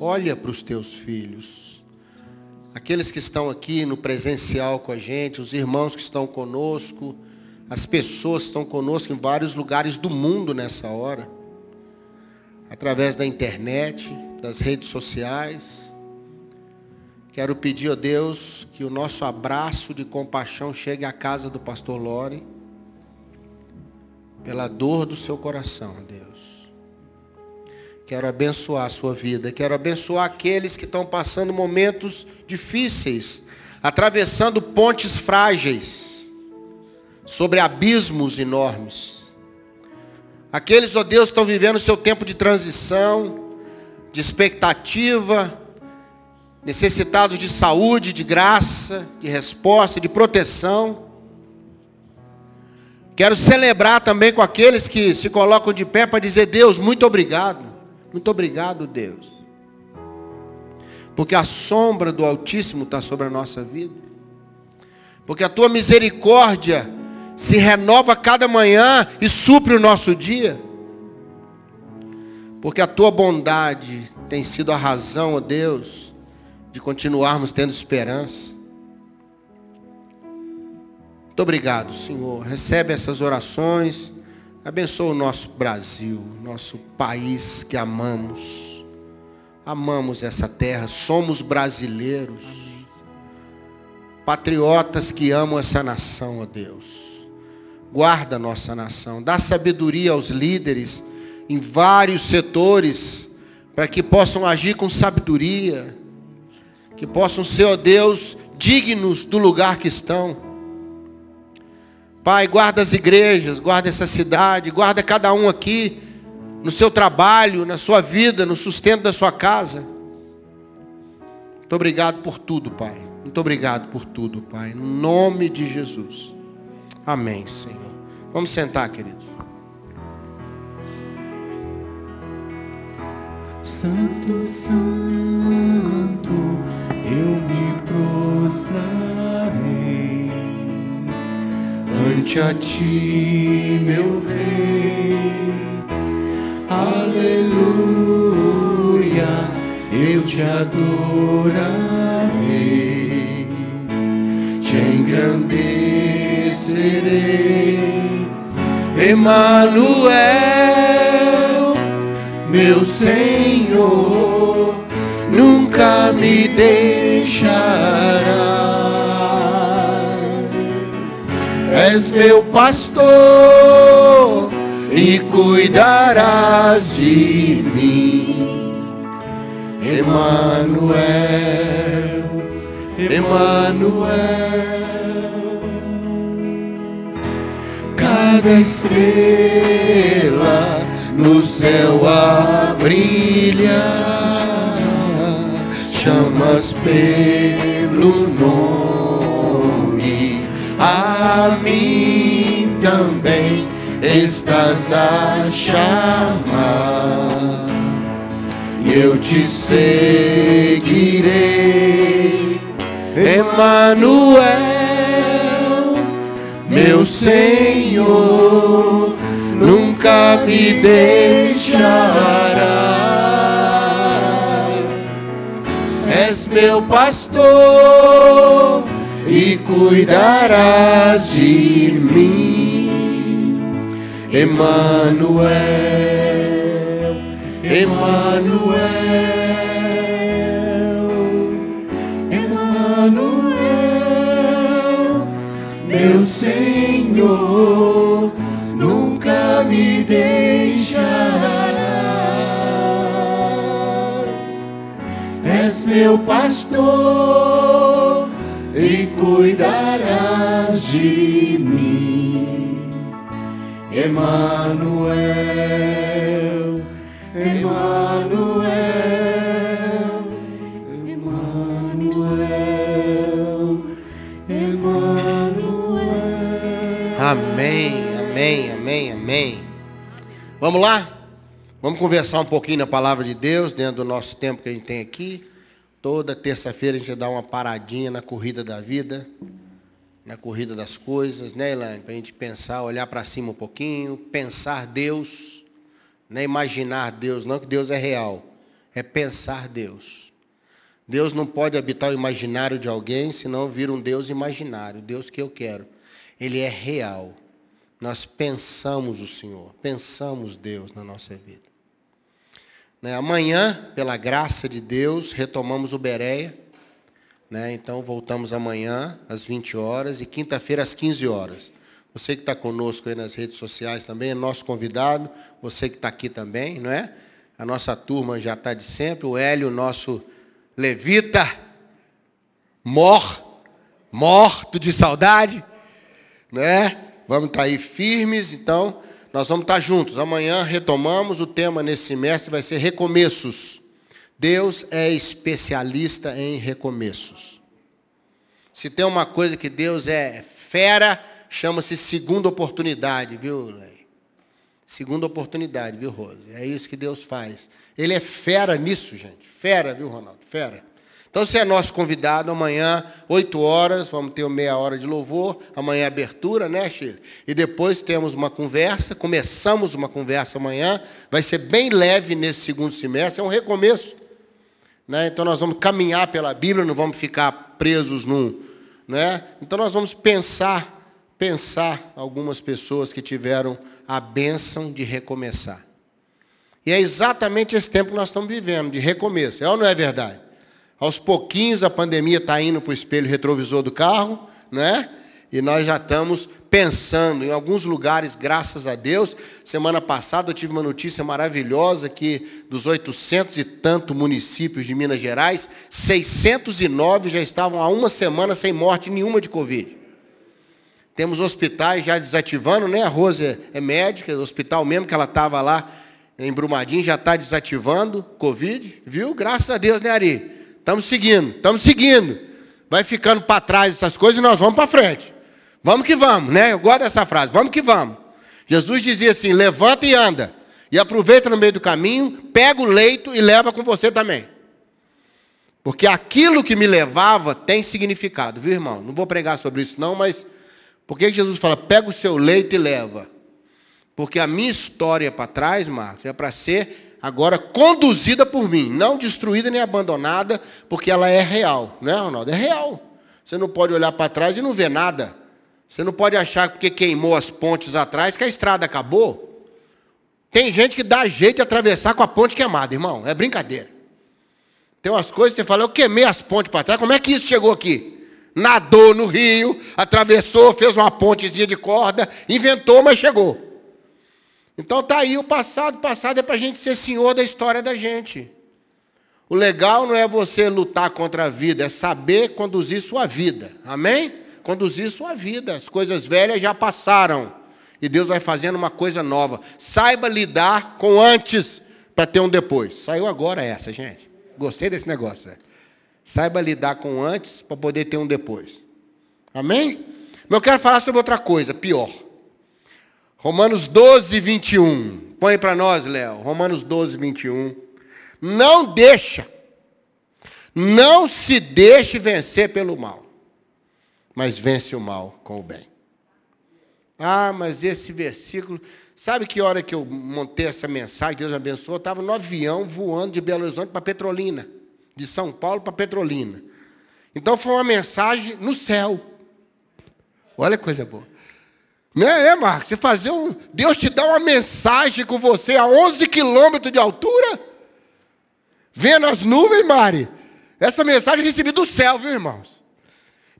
Olha para os teus filhos. Aqueles que estão aqui no presencial com a gente, os irmãos que estão conosco, as pessoas que estão conosco em vários lugares do mundo nessa hora. Através da internet, das redes sociais. Quero pedir a Deus que o nosso abraço de compaixão chegue à casa do pastor Lore. Pela dor do seu coração, Deus. Quero abençoar a sua vida. Quero abençoar aqueles que estão passando momentos difíceis, atravessando pontes frágeis, sobre abismos enormes. Aqueles, ó oh Deus, estão vivendo seu tempo de transição, de expectativa, necessitados de saúde, de graça, de resposta, de proteção. Quero celebrar também com aqueles que se colocam de pé para dizer, Deus, muito obrigado. Muito obrigado, Deus. Porque a sombra do Altíssimo está sobre a nossa vida. Porque a tua misericórdia se renova cada manhã e supre o nosso dia. Porque a tua bondade tem sido a razão, ó Deus, de continuarmos tendo esperança. Muito obrigado, Senhor. Recebe essas orações. Abençoa o nosso Brasil, nosso país que amamos. Amamos essa terra, somos brasileiros. Patriotas que amam essa nação, ó Deus. Guarda nossa nação, dá sabedoria aos líderes em vários setores, para que possam agir com sabedoria, que possam ser, ó Deus, dignos do lugar que estão. Pai, guarda as igrejas, guarda essa cidade, guarda cada um aqui, no seu trabalho, na sua vida, no sustento da sua casa. Muito obrigado por tudo, Pai. Muito obrigado por tudo, Pai. Em nome de Jesus. Amém, Senhor. Vamos sentar, queridos. Santo, Santo, eu me prostrarei ante a ti, meu rei. Aleluia, eu te adorarei, te engrandecerei. Emanuel, meu Senhor, nunca me deixará és meu pastor e cuidarás de mim. Emanuel, Emanuel. Cada estrela no céu a brilhar, chamas pelo nome a mim também estás a chamar. Eu te seguirei, Emanuel, meu Senhor, nunca me deixarás. És meu pastor e cuidarás de mim, Emanuel, Emanuel, Emanuel, meu Senhor, nunca me deixarás, és meu pastor cuidarás de mim. Emanuel, Emanuel, Emanuel, Emanuel. Amém, amém, amém, amém. Vamos lá? Vamos conversar um pouquinho na palavra de Deus, dentro do nosso tempo que a gente tem aqui. Toda terça-feira a gente dá uma paradinha na corrida da vida, na corrida das coisas, né, Elaine? Para a gente pensar, olhar para cima um pouquinho, pensar Deus, né? imaginar Deus, não que Deus é real. é pensar Deus. Deus não pode habitar o imaginário de alguém, senão vira um Deus imaginário, Deus que eu quero. Ele é real. Nós pensamos o Senhor, pensamos Deus na nossa vida. Né? Amanhã, pela graça de Deus, retomamos o Bereia. Né? Então voltamos amanhã às 20 horas e quinta-feira às 15 horas. Você que está conosco aí nas redes sociais também, é nosso convidado, você que está aqui também, não é? A nossa turma já está de sempre, o Hélio, nosso levita, mor, morto de saudade, né? Vamos estar tá aí firmes, então nós vamos estar juntos. Amanhã retomamos o tema nesse semestre, vai ser recomeços. Deus é especialista em recomeços. Se tem uma coisa que Deus é fera, chama-se segunda oportunidade, viu, Lei? Segunda oportunidade, viu, Rose? É isso que Deus faz. Ele é fera nisso, gente. Fera, viu, Ronaldo? Fera. Então, você é nosso convidado amanhã, 8 horas, vamos ter meia hora de louvor. Amanhã é abertura, né, Chile? E depois temos uma conversa. Começamos uma conversa amanhã. Vai ser bem leve nesse segundo semestre. É um recomeço. Né? Então, nós vamos caminhar pela Bíblia, não vamos ficar presos num. Né? Então, nós vamos pensar pensar algumas pessoas que tiveram a bênção de recomeçar. E é exatamente esse tempo que nós estamos vivendo, de recomeço. É ou não é verdade? Aos pouquinhos a pandemia está indo para o espelho retrovisor do carro, né? E nós já estamos pensando em alguns lugares, graças a Deus. Semana passada eu tive uma notícia maravilhosa que dos 800 e tanto municípios de Minas Gerais, 609 já estavam há uma semana sem morte nenhuma de Covid. Temos hospitais já desativando, né? A Rose é, é médica, o hospital mesmo que ela estava lá em Brumadinho já está desativando Covid, viu? Graças a Deus, né, Ari? Estamos seguindo, estamos seguindo. Vai ficando para trás essas coisas e nós vamos para frente. Vamos que vamos, né? Eu gosto dessa frase, vamos que vamos. Jesus dizia assim: levanta e anda. E aproveita no meio do caminho, pega o leito e leva com você também. Porque aquilo que me levava tem significado, viu, irmão? Não vou pregar sobre isso, não, mas por que Jesus fala, pega o seu leito e leva? Porque a minha história para trás, Marcos, é para ser agora conduzida por mim, não destruída nem abandonada, porque ela é real. Não é, Ronaldo? É real. Você não pode olhar para trás e não ver nada. Você não pode achar que porque queimou as pontes atrás que a estrada acabou. Tem gente que dá jeito de atravessar com a ponte queimada, irmão. É brincadeira. Tem umas coisas que você fala, eu queimei as pontes para trás, como é que isso chegou aqui? nadou no rio, atravessou, fez uma pontezinha de corda, inventou, mas chegou. Então está aí o passado. O passado é para a gente ser senhor da história da gente. O legal não é você lutar contra a vida, é saber conduzir sua vida. Amém? Conduzir sua vida. As coisas velhas já passaram. E Deus vai fazendo uma coisa nova. Saiba lidar com antes para ter um depois. Saiu agora essa, gente. Gostei desse negócio. Né? Saiba lidar com antes para poder ter um depois. Amém? Mas eu quero falar sobre outra coisa, pior. Romanos 12, 21. Põe para nós, Léo. Romanos 12, 21. Não deixa. Não se deixe vencer pelo mal. Mas vence o mal com o bem. Ah, mas esse versículo. Sabe que hora que eu montei essa mensagem, Deus abençoou? Eu estava no avião voando de Belo Horizonte para Petrolina de São Paulo para Petrolina. Então foi uma mensagem no céu. Olha que coisa boa. Né, né Marcos? Você fazer um. Deus te dá uma mensagem com você a 11 quilômetros de altura? Vendo as nuvens, Mari. Essa mensagem eu recebi do céu, viu, irmãos?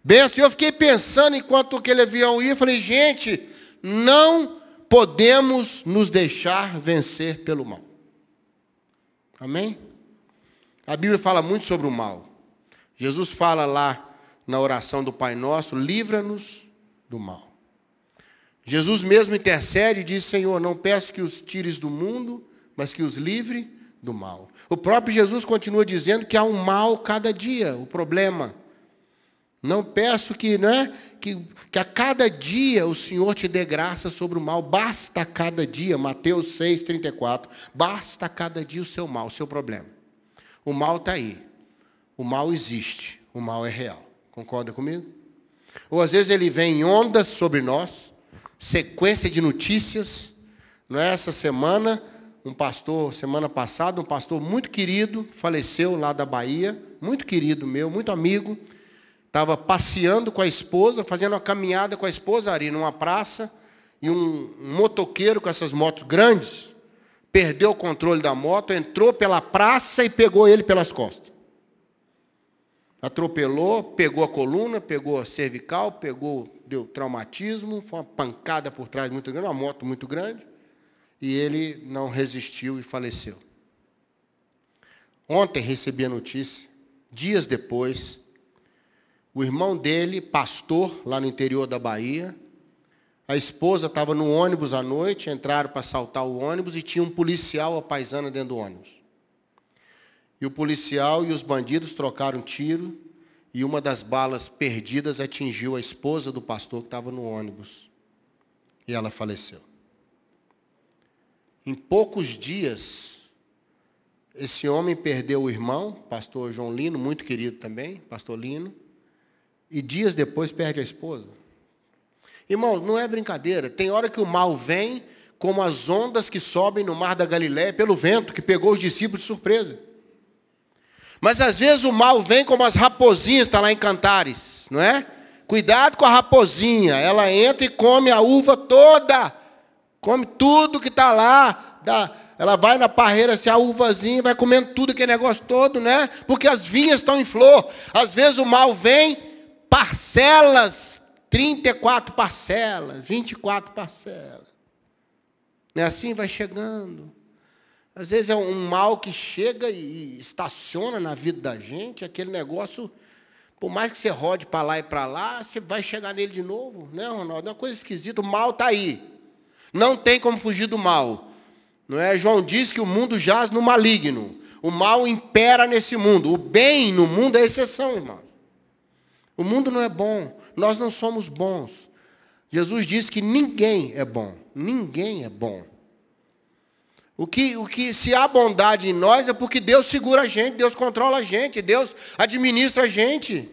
Bem assim, eu fiquei pensando enquanto aquele avião ia, falei, gente, não podemos nos deixar vencer pelo mal. Amém? A Bíblia fala muito sobre o mal. Jesus fala lá na oração do Pai Nosso: livra-nos do mal. Jesus mesmo intercede e diz: Senhor, não peço que os tires do mundo, mas que os livre do mal. O próprio Jesus continua dizendo que há um mal cada dia, o problema. Não peço que, né, que, que a cada dia o Senhor te dê graça sobre o mal. Basta a cada dia, Mateus 6, 34. Basta a cada dia o seu mal, o seu problema. O mal está aí. O mal existe. O mal é real. Concorda comigo? Ou às vezes ele vem em ondas sobre nós, sequência de notícias. Não é? Essa semana, um pastor, semana passada, um pastor muito querido, faleceu lá da Bahia, muito querido meu, muito amigo. Estava passeando com a esposa, fazendo uma caminhada com a esposa ali numa praça, e um, um motoqueiro com essas motos grandes perdeu o controle da moto, entrou pela praça e pegou ele pelas costas. Atropelou, pegou a coluna, pegou a cervical, pegou, deu traumatismo, foi uma pancada por trás muito grande, uma moto muito grande, e ele não resistiu e faleceu. Ontem recebi a notícia, dias depois, o irmão dele, pastor, lá no interior da Bahia, a esposa estava no ônibus à noite, entraram para assaltar o ônibus e tinha um policial a paisana dentro do ônibus. E o policial e os bandidos trocaram tiro e uma das balas perdidas atingiu a esposa do pastor que estava no ônibus. E ela faleceu. Em poucos dias, esse homem perdeu o irmão, pastor João Lino, muito querido também, pastor Lino, e dias depois perde a esposa. Irmãos, não é brincadeira. Tem hora que o mal vem como as ondas que sobem no mar da Galiléia pelo vento que pegou os discípulos de surpresa. Mas às vezes o mal vem como as raposinhas, está lá em Cantares, não é? Cuidado com a raposinha, ela entra e come a uva toda, come tudo que está lá, ela vai na parreira, se assim, a uvazinha, vai comendo tudo aquele negócio todo, né? Porque as vinhas estão em flor. Às vezes o mal vem, parcelas, 34 parcelas, 24 parcelas. Não é assim? Vai chegando. Às vezes é um mal que chega e estaciona na vida da gente, aquele negócio, por mais que você rode para lá e para lá, você vai chegar nele de novo. Né, Ronaldo? É uma coisa esquisita. O mal está aí. Não tem como fugir do mal. Não é? João diz que o mundo jaz no maligno. O mal impera nesse mundo. O bem no mundo é exceção, irmão. O mundo não é bom. Nós não somos bons. Jesus disse que ninguém é bom. Ninguém é bom. O que, o que se há bondade em nós é porque Deus segura a gente, Deus controla a gente, Deus administra a gente.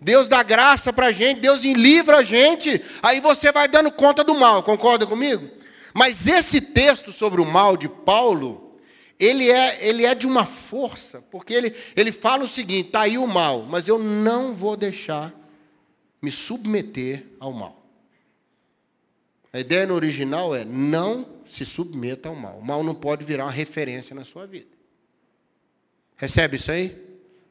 Deus dá graça para a gente, Deus livra a gente. Aí você vai dando conta do mal, concorda comigo? Mas esse texto sobre o mal de Paulo, ele é, ele é de uma força, porque ele, ele fala o seguinte: está aí o mal, mas eu não vou deixar me submeter ao mal. A ideia no original é não se submeta ao mal. O mal não pode virar uma referência na sua vida. Recebe isso aí?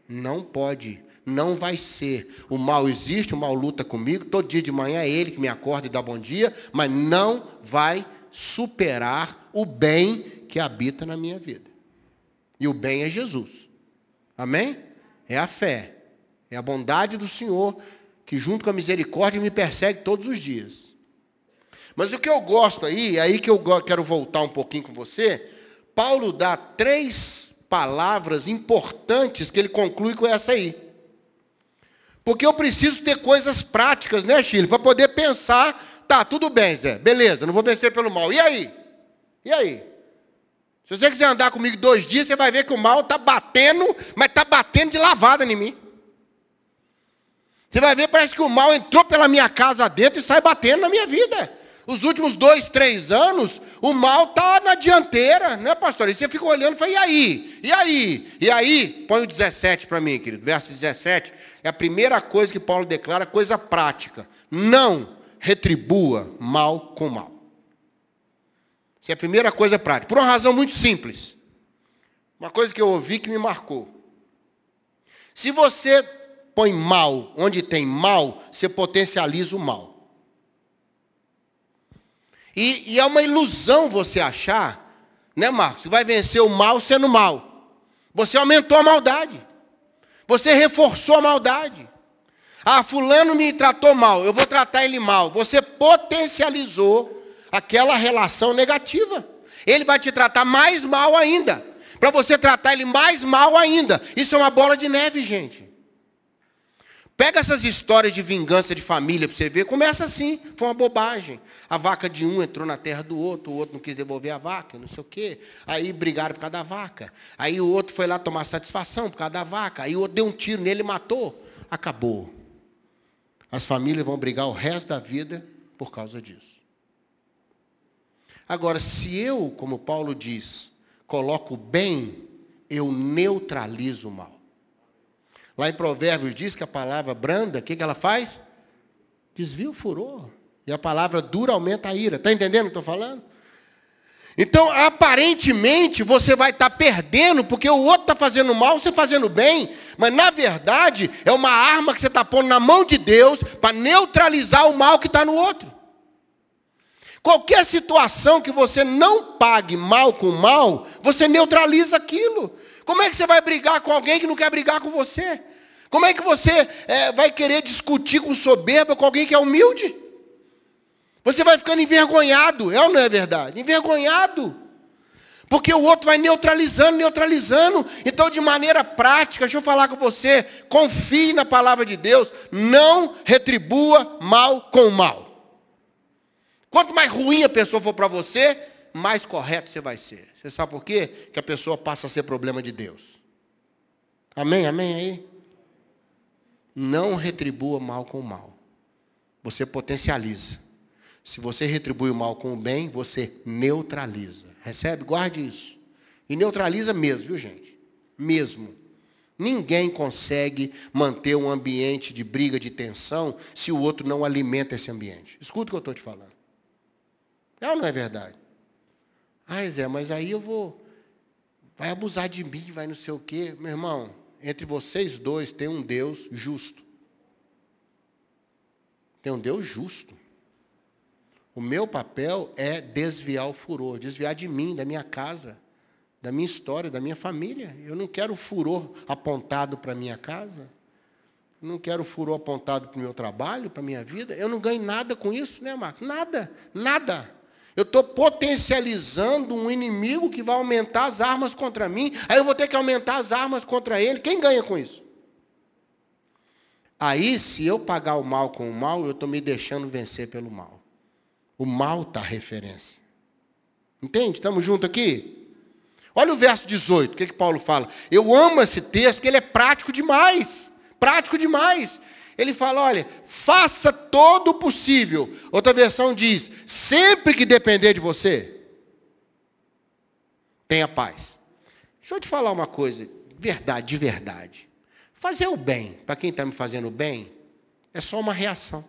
Não pode. Não vai ser. O mal existe, o mal luta comigo. Todo dia de manhã é ele que me acorda e dá bom dia, mas não vai superar o bem que habita na minha vida. E o bem é Jesus. Amém? É a fé. É a bondade do Senhor que, junto com a misericórdia, me persegue todos os dias. Mas o que eu gosto aí, é aí que eu quero voltar um pouquinho com você, Paulo dá três palavras importantes que ele conclui com essa aí. Porque eu preciso ter coisas práticas, né, Chile? Para poder pensar, tá, tudo bem, Zé, beleza, não vou vencer pelo mal. E aí? E aí? Se você quiser andar comigo dois dias, você vai ver que o mal está batendo, mas está batendo de lavada em mim. Você vai ver, parece que o mal entrou pela minha casa dentro e sai batendo na minha vida. Os últimos dois, três anos, o mal está na dianteira, né, pastor? E você fica olhando e fala, e aí? E aí? E aí? Põe o 17 para mim, querido. Verso 17. É a primeira coisa que Paulo declara, coisa prática. Não retribua mal com mal. Essa é a primeira coisa prática. Por uma razão muito simples. Uma coisa que eu ouvi que me marcou. Se você põe mal onde tem mal, você potencializa o mal. E, e, é uma ilusão você achar, né, Marcos? Você vai vencer o mal sendo mal. Você aumentou a maldade. Você reforçou a maldade. Ah, fulano me tratou mal, eu vou tratar ele mal. Você potencializou aquela relação negativa. Ele vai te tratar mais mal ainda. Para você tratar ele mais mal ainda. Isso é uma bola de neve, gente. Pega essas histórias de vingança de família para você ver. Começa assim, foi uma bobagem. A vaca de um entrou na terra do outro, o outro não quis devolver a vaca, não sei o quê. Aí brigaram por causa da vaca. Aí o outro foi lá tomar satisfação por causa da vaca. Aí o outro deu um tiro nele e matou. Acabou. As famílias vão brigar o resto da vida por causa disso. Agora, se eu, como Paulo diz, coloco bem, eu neutralizo o mal. Lá em Provérbios diz que a palavra branda, o que, que ela faz? Desvia o furor. E a palavra dura aumenta a ira. Está entendendo o que estou falando? Então, aparentemente, você vai estar tá perdendo, porque o outro está fazendo mal, você fazendo bem, mas na verdade é uma arma que você está pondo na mão de Deus para neutralizar o mal que está no outro. Qualquer situação que você não pague mal com mal, você neutraliza aquilo. Como é que você vai brigar com alguém que não quer brigar com você? Como é que você é, vai querer discutir com soberba com alguém que é humilde? Você vai ficando envergonhado, é ou não é verdade? Envergonhado. Porque o outro vai neutralizando, neutralizando. Então, de maneira prática, deixa eu falar com você, confie na palavra de Deus, não retribua mal com mal. Quanto mais ruim a pessoa for para você, mais correto você vai ser. Você sabe por quê? Que a pessoa passa a ser problema de Deus. Amém? Amém aí? Não retribua mal com mal. Você potencializa. Se você retribui o mal com o bem, você neutraliza. Recebe? Guarde isso. E neutraliza mesmo, viu, gente? Mesmo. Ninguém consegue manter um ambiente de briga, de tensão, se o outro não alimenta esse ambiente. Escuta o que eu estou te falando. É ou não é verdade? Ah, Zé, mas aí eu vou. Vai abusar de mim, vai não sei o quê. Meu irmão, entre vocês dois tem um Deus justo. Tem um Deus justo. O meu papel é desviar o furor, desviar de mim, da minha casa, da minha história, da minha família. Eu não quero furor apontado para a minha casa. Não quero furor apontado para o meu trabalho, para a minha vida. Eu não ganho nada com isso, né, Marcos? Nada, nada. Eu estou potencializando um inimigo que vai aumentar as armas contra mim. Aí eu vou ter que aumentar as armas contra ele. Quem ganha com isso? Aí, se eu pagar o mal com o mal, eu estou me deixando vencer pelo mal. O mal está referência. Entende? Estamos juntos aqui? Olha o verso 18, o que, que Paulo fala? Eu amo esse texto, porque ele é prático demais. Prático demais. Ele fala: olha, faça todo o possível. Outra versão diz: sempre que depender de você, tenha paz. Deixa eu te falar uma coisa, verdade, de verdade. Fazer o bem, para quem está me fazendo bem, é só uma reação.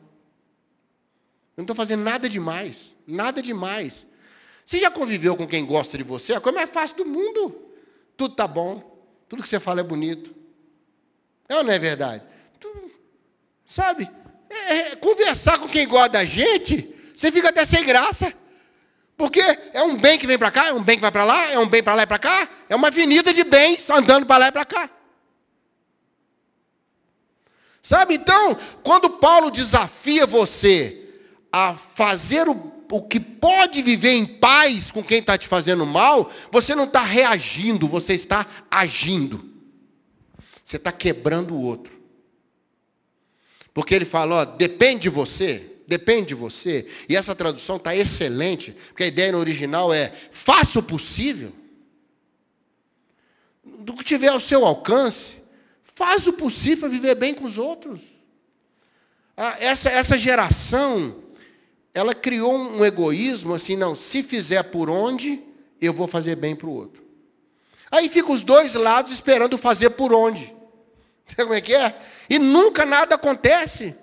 Eu não estou fazendo nada demais. Nada demais. Você já conviveu com quem gosta de você? A coisa mais fácil do mundo. Tudo está bom. Tudo que você fala é bonito. É ou não é verdade? Sabe? É, é, conversar com quem gosta da gente, você fica até sem graça. Porque é um bem que vem para cá, é um bem que vai para lá, é um bem para lá e para cá, é uma avenida de bens andando para lá e para cá. Sabe? Então, quando Paulo desafia você a fazer o, o que pode viver em paz com quem está te fazendo mal, você não está reagindo, você está agindo. Você está quebrando o outro. Porque ele fala, ó, depende de você, depende de você. E essa tradução está excelente, porque a ideia no original é, faça o possível. Do que tiver ao seu alcance, faz o possível para viver bem com os outros. Ah, essa, essa geração ela criou um egoísmo assim, não, se fizer por onde, eu vou fazer bem para o outro. Aí fica os dois lados esperando fazer por onde. Como é que é? E nunca nada acontece.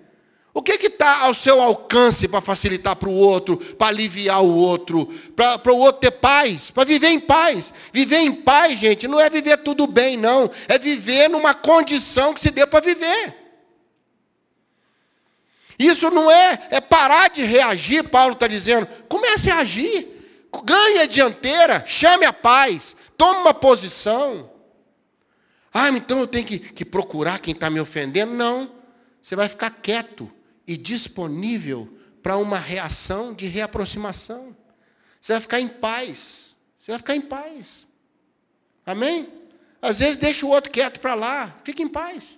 O que está ao seu alcance para facilitar para o outro, para aliviar o outro, para o outro ter paz, para viver em paz? Viver em paz, gente, não é viver tudo bem, não. É viver numa condição que se dê para viver. Isso não é, é parar de reagir, Paulo está dizendo. Comece a agir. Ganhe a dianteira, chame a paz, tome uma posição. Ah, então eu tenho que, que procurar quem está me ofendendo? Não. Você vai ficar quieto e disponível para uma reação de reaproximação. Você vai ficar em paz. Você vai ficar em paz. Amém? Às vezes deixa o outro quieto para lá. Fica em paz.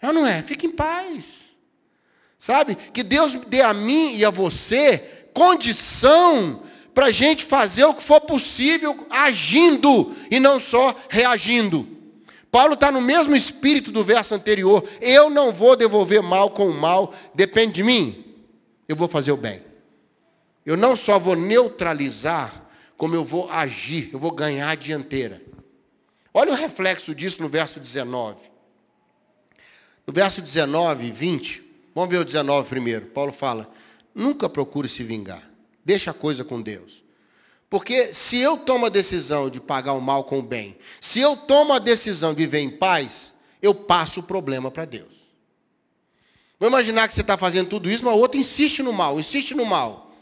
É ou não é? Fique em paz. Sabe? Que Deus dê a mim e a você condição para a gente fazer o que for possível agindo e não só reagindo. Paulo está no mesmo espírito do verso anterior. Eu não vou devolver mal com mal, depende de mim. Eu vou fazer o bem. Eu não só vou neutralizar, como eu vou agir, eu vou ganhar a dianteira. Olha o reflexo disso no verso 19. No verso 19 e 20, vamos ver o 19 primeiro. Paulo fala: nunca procure se vingar, deixa a coisa com Deus. Porque se eu tomo a decisão de pagar o mal com o bem, se eu tomo a decisão de viver em paz, eu passo o problema para Deus. Vamos imaginar que você está fazendo tudo isso, mas o outro insiste no mal, insiste no mal.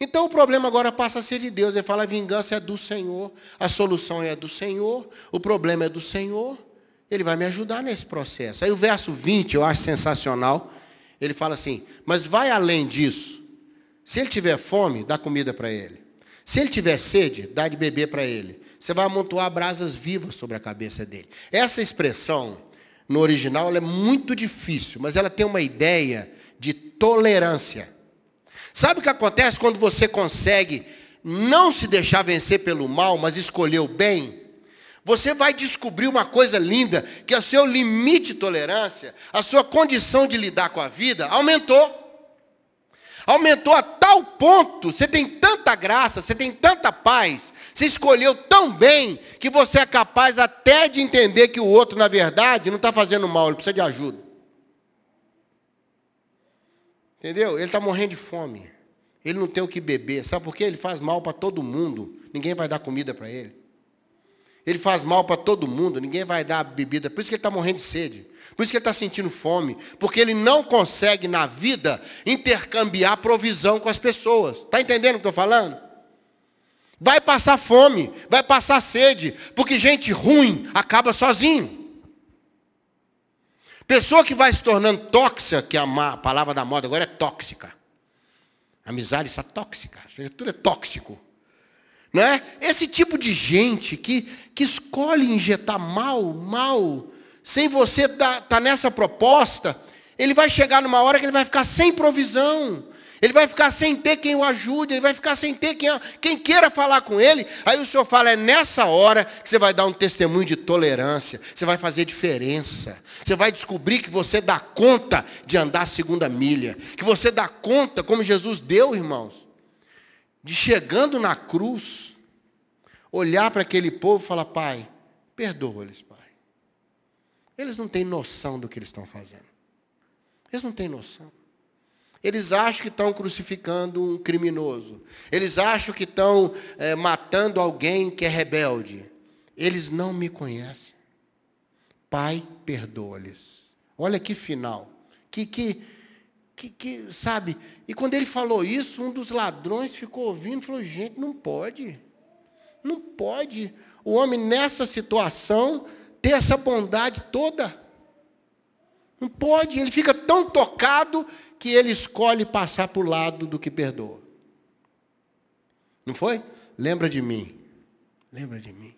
Então o problema agora passa a ser de Deus. Ele fala: a vingança é do Senhor, a solução é do Senhor, o problema é do Senhor. Ele vai me ajudar nesse processo. Aí o verso 20 eu acho sensacional. Ele fala assim: mas vai além disso. Se ele tiver fome, dá comida para ele. Se ele tiver sede, dá de beber para ele. Você vai amontoar brasas vivas sobre a cabeça dele. Essa expressão no original é muito difícil, mas ela tem uma ideia de tolerância. Sabe o que acontece quando você consegue não se deixar vencer pelo mal, mas escolher o bem? Você vai descobrir uma coisa linda, que o seu limite de tolerância, a sua condição de lidar com a vida aumentou. Aumentou a tal ponto, você tem tanta graça, você tem tanta paz, você escolheu tão bem que você é capaz até de entender que o outro, na verdade, não está fazendo mal, ele precisa de ajuda. Entendeu? Ele está morrendo de fome. Ele não tem o que beber. Sabe por quê? Ele faz mal para todo mundo. Ninguém vai dar comida para ele. Ele faz mal para todo mundo. Ninguém vai dar bebida. Por isso que ele está morrendo de sede. Por isso que ele está sentindo fome. Porque ele não consegue, na vida, intercambiar provisão com as pessoas. Está entendendo o que estou falando? Vai passar fome, vai passar sede, porque gente ruim acaba sozinho. Pessoa que vai se tornando tóxica, que é a palavra da moda agora é tóxica. amizade está tóxica, tudo é tóxico. Né? Esse tipo de gente que, que escolhe injetar mal, mal, sem você estar tá, tá nessa proposta, ele vai chegar numa hora que ele vai ficar sem provisão. Ele vai ficar sem ter quem o ajude, ele vai ficar sem ter quem, quem queira falar com ele. Aí o Senhor fala, é nessa hora que você vai dar um testemunho de tolerância, você vai fazer diferença. Você vai descobrir que você dá conta de andar a segunda milha, que você dá conta, como Jesus deu, irmãos, de chegando na cruz, olhar para aquele povo e falar, Pai, perdoa-lhes, Pai. Eles não têm noção do que eles estão fazendo. Eles não têm noção. Eles acham que estão crucificando um criminoso. Eles acham que estão é, matando alguém que é rebelde. Eles não me conhecem. Pai, perdoa-lhes. Olha que final. Que, que, que, que, sabe? E quando ele falou isso, um dos ladrões ficou ouvindo e falou: gente, não pode. Não pode. O homem nessa situação ter essa bondade toda. Não pode, ele fica tão tocado que ele escolhe passar para o lado do que perdoa. Não foi? Lembra de mim. Lembra de mim.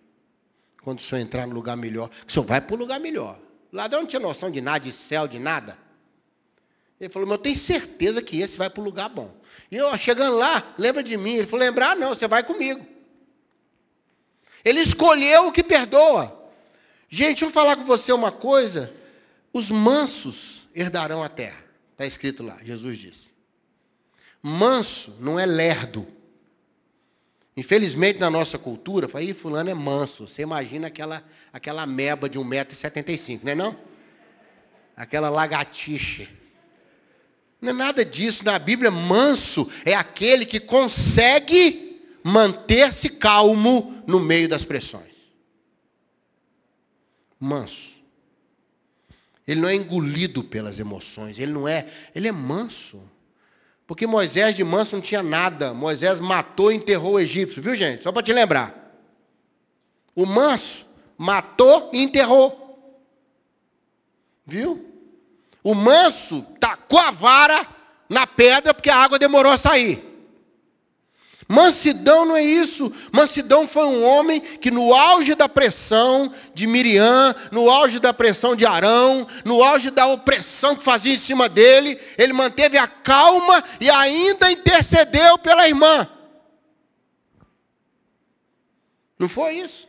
Quando o senhor entrar no lugar melhor, o senhor vai para o lugar melhor. O ladrão não tinha noção de nada, de céu, de nada. Ele falou, mas eu tenho certeza que esse vai para o lugar bom. E eu, chegando lá, lembra de mim. Ele falou, lembrar não, você vai comigo. Ele escolheu o que perdoa. Gente, deixa eu falar com você uma coisa. Os mansos herdarão a terra. Está escrito lá, Jesus disse. Manso não é lerdo. Infelizmente, na nossa cultura, fala, fulano é manso. Você imagina aquela, aquela meba de 1,75m, não é não? Aquela lagartixa. Não é nada disso. Na Bíblia, manso é aquele que consegue manter-se calmo no meio das pressões. Manso. Ele não é engolido pelas emoções, ele não é, ele é manso. Porque Moisés de manso não tinha nada. Moisés matou e enterrou o egípcio, viu gente? Só para te lembrar. O manso matou e enterrou. Viu? O manso tacou a vara na pedra porque a água demorou a sair. Mansidão não é isso. Mansidão foi um homem que no auge da pressão de Miriam, no auge da pressão de Arão, no auge da opressão que fazia em cima dele, ele manteve a calma e ainda intercedeu pela irmã. Não foi isso?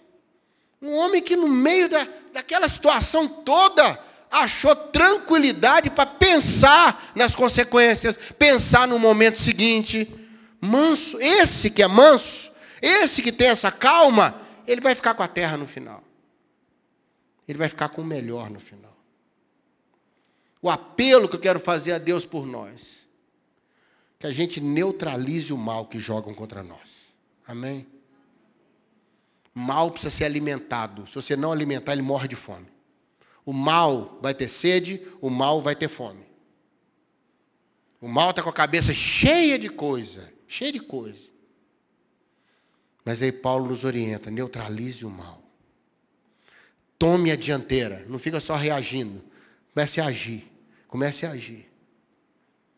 Um homem que no meio da, daquela situação toda achou tranquilidade para pensar nas consequências, pensar no momento seguinte manso, esse que é manso, Esse que tem essa calma, ele vai ficar com a terra no final. Ele vai ficar com o melhor no final. O apelo que eu quero fazer a Deus por nós, que a gente neutralize o mal que jogam contra nós. Amém? mal precisa ser alimentado. Se você não alimentar, ele morre de fome. O mal vai ter sede, o mal vai ter fome. O mal está com a cabeça cheia de coisa, cheia de coisa. Mas aí Paulo nos orienta, neutralize o mal. Tome a dianteira, não fica só reagindo. Comece a agir. Comece a agir.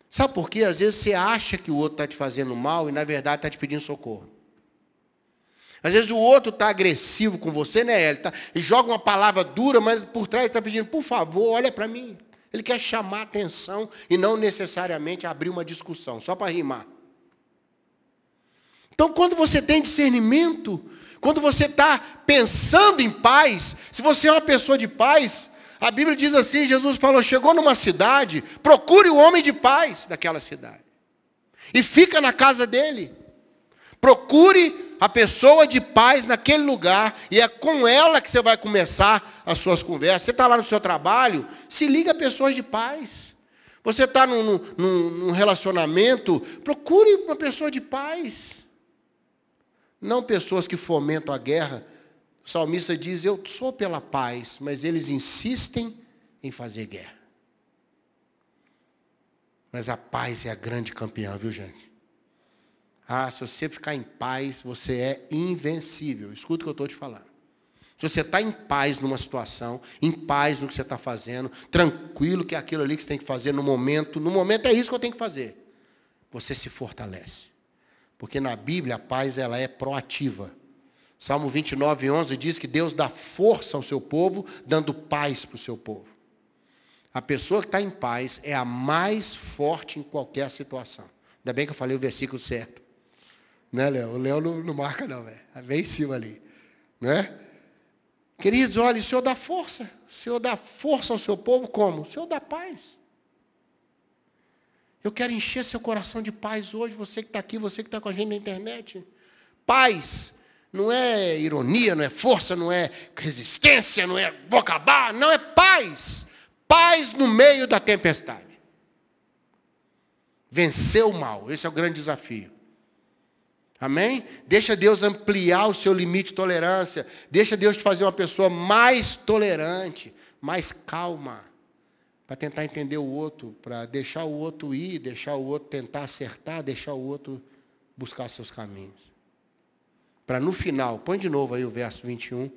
Sabe por quê? Às vezes você acha que o outro está te fazendo mal e na verdade está te pedindo socorro. Às vezes o outro está agressivo com você, né? Ele, tá, ele joga uma palavra dura, mas por trás está pedindo, por favor, olha para mim. Ele quer chamar atenção e não necessariamente abrir uma discussão, só para rimar. Então, quando você tem discernimento, quando você está pensando em paz, se você é uma pessoa de paz, a Bíblia diz assim: Jesus falou, chegou numa cidade, procure o homem de paz daquela cidade. E fica na casa dele. Procure a pessoa de paz naquele lugar, e é com ela que você vai começar as suas conversas. Você está lá no seu trabalho, se liga a pessoas de paz. Você está num, num, num, relacionamento, procure uma pessoa de paz. Não pessoas que fomentam a guerra. O salmista diz, eu sou pela paz, mas eles insistem em fazer guerra. Mas a paz é a grande campeã, viu gente? Ah, se você ficar em paz, você é invencível. Escuta o que eu estou te falando. Se você está em paz numa situação, em paz no que você está fazendo, tranquilo que é aquilo ali que você tem que fazer no momento, no momento é isso que eu tenho que fazer. Você se fortalece. Porque na Bíblia a paz ela é proativa. Salmo 29, 11 diz que Deus dá força ao seu povo, dando paz para o seu povo. A pessoa que está em paz é a mais forte em qualquer situação. Ainda bem que eu falei o versículo certo. Né, Léo? O Léo não, não marca, não, velho. É bem em cima ali. Né? Queridos, olha, o Senhor dá força. O Senhor dá força ao seu povo como? O Senhor dá paz. Eu quero encher seu coração de paz hoje, você que está aqui, você que está com a gente na internet. Paz. Não é ironia, não é força, não é resistência, não é vou acabar, não é paz. Paz no meio da tempestade. Vencer o mal, esse é o grande desafio. Amém? Deixa Deus ampliar o seu limite de tolerância. Deixa Deus te fazer uma pessoa mais tolerante, mais calma. Para tentar entender o outro, para deixar o outro ir, deixar o outro tentar acertar, deixar o outro buscar seus caminhos. Para no final, põe de novo aí o verso 21,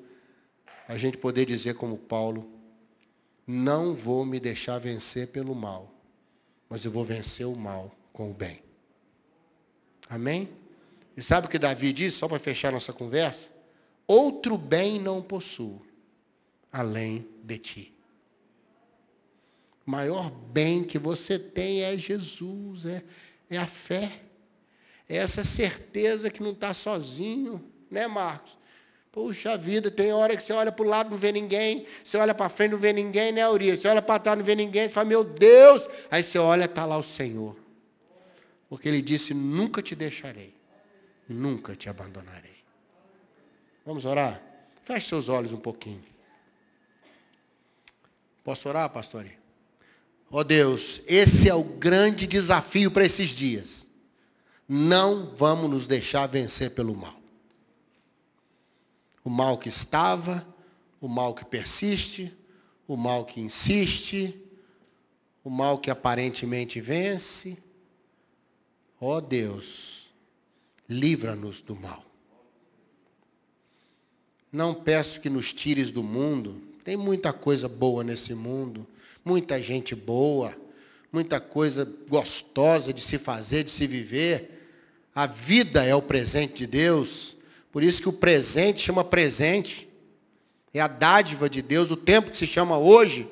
a gente poder dizer como Paulo, não vou me deixar vencer pelo mal, mas eu vou vencer o mal com o bem. Amém? E sabe o que Davi diz, só para fechar nossa conversa? Outro bem não possuo, além de ti. O maior bem que você tem é Jesus, é, é a fé. É essa certeza que não está sozinho, né, Marcos? Puxa vida, tem hora que você olha para o lado não vê ninguém, você olha para frente não vê ninguém, né, Urias? Você olha para trás não vê ninguém, você fala, meu Deus! Aí você olha, está lá o Senhor. Porque Ele disse, nunca te deixarei nunca te abandonarei. Vamos orar? Feche seus olhos um pouquinho. Posso orar, pastor? Ó oh Deus, esse é o grande desafio para esses dias. Não vamos nos deixar vencer pelo mal. O mal que estava, o mal que persiste, o mal que insiste, o mal que aparentemente vence. Ó oh Deus, livra-nos do mal. Não peço que nos tires do mundo, tem muita coisa boa nesse mundo, muita gente boa, muita coisa gostosa de se fazer, de se viver. A vida é o presente de Deus, por isso que o presente chama presente. É a dádiva de Deus, o tempo que se chama hoje.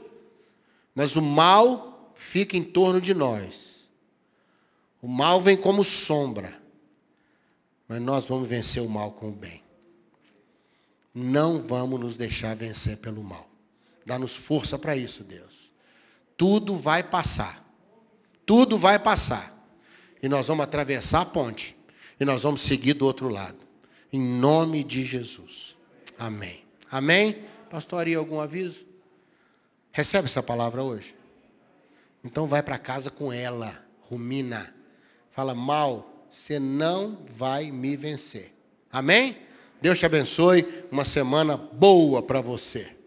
Mas o mal fica em torno de nós. O mal vem como sombra. Mas nós vamos vencer o mal com o bem. Não vamos nos deixar vencer pelo mal. Dá-nos força para isso, Deus. Tudo vai passar. Tudo vai passar. E nós vamos atravessar a ponte. E nós vamos seguir do outro lado. Em nome de Jesus. Amém. Amém? Pastor algum aviso? Recebe essa palavra hoje? Então vai para casa com ela, rumina. Fala, mal, você não vai me vencer. Amém? Deus te abençoe. Uma semana boa para você.